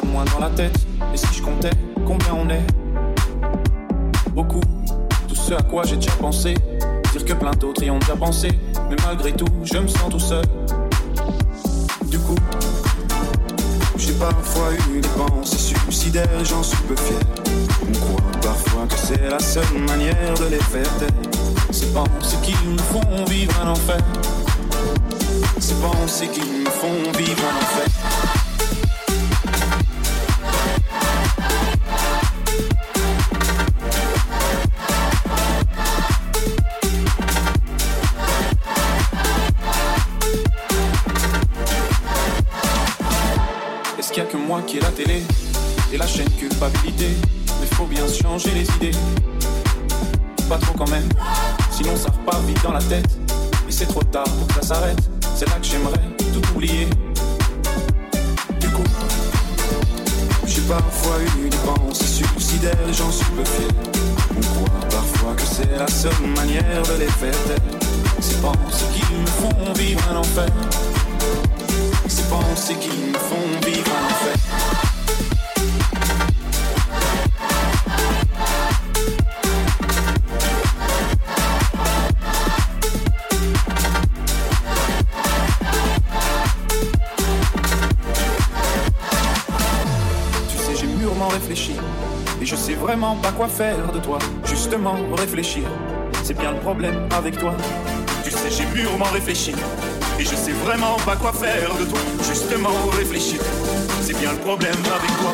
de moins dans la tête. Et si je comptais combien on est Beaucoup, tout ce à quoi j'ai déjà pensé. Dire que plein d'autres y ont déjà pensé. Mais malgré tout, je me sens tout seul. Du coup, j'ai parfois eu des pensées suicidaires j'en suis peu fier. On croit parfois que c'est la seule manière de les faire taire. Ces pensées qui nous font vivre un enfer. Ces pensées qui me font vivre un enfer. Moi qui ai la télé et la chaîne culpabilité. Mais faut bien changer les idées. Pas trop quand même, sinon ça repart vite dans la tête. Et c'est trop tard pour que ça s'arrête. C'est là que j'aimerais tout oublier. Du coup, j'ai parfois eu des pensées suicidaires j'en suis peu fier. On croit parfois que c'est la seule manière de les faire taire. Ces pensées qui me font vivre un enfer ces pensées qui me font vivre en fait. Tu sais, j'ai mûrement réfléchi et je sais vraiment pas quoi faire de toi. Justement, réfléchir, c'est bien le problème avec toi. Tu sais, j'ai mûrement réfléchi et je sais vraiment pas quoi faire de toi. Justement, réfléchir, c'est bien le problème avec toi.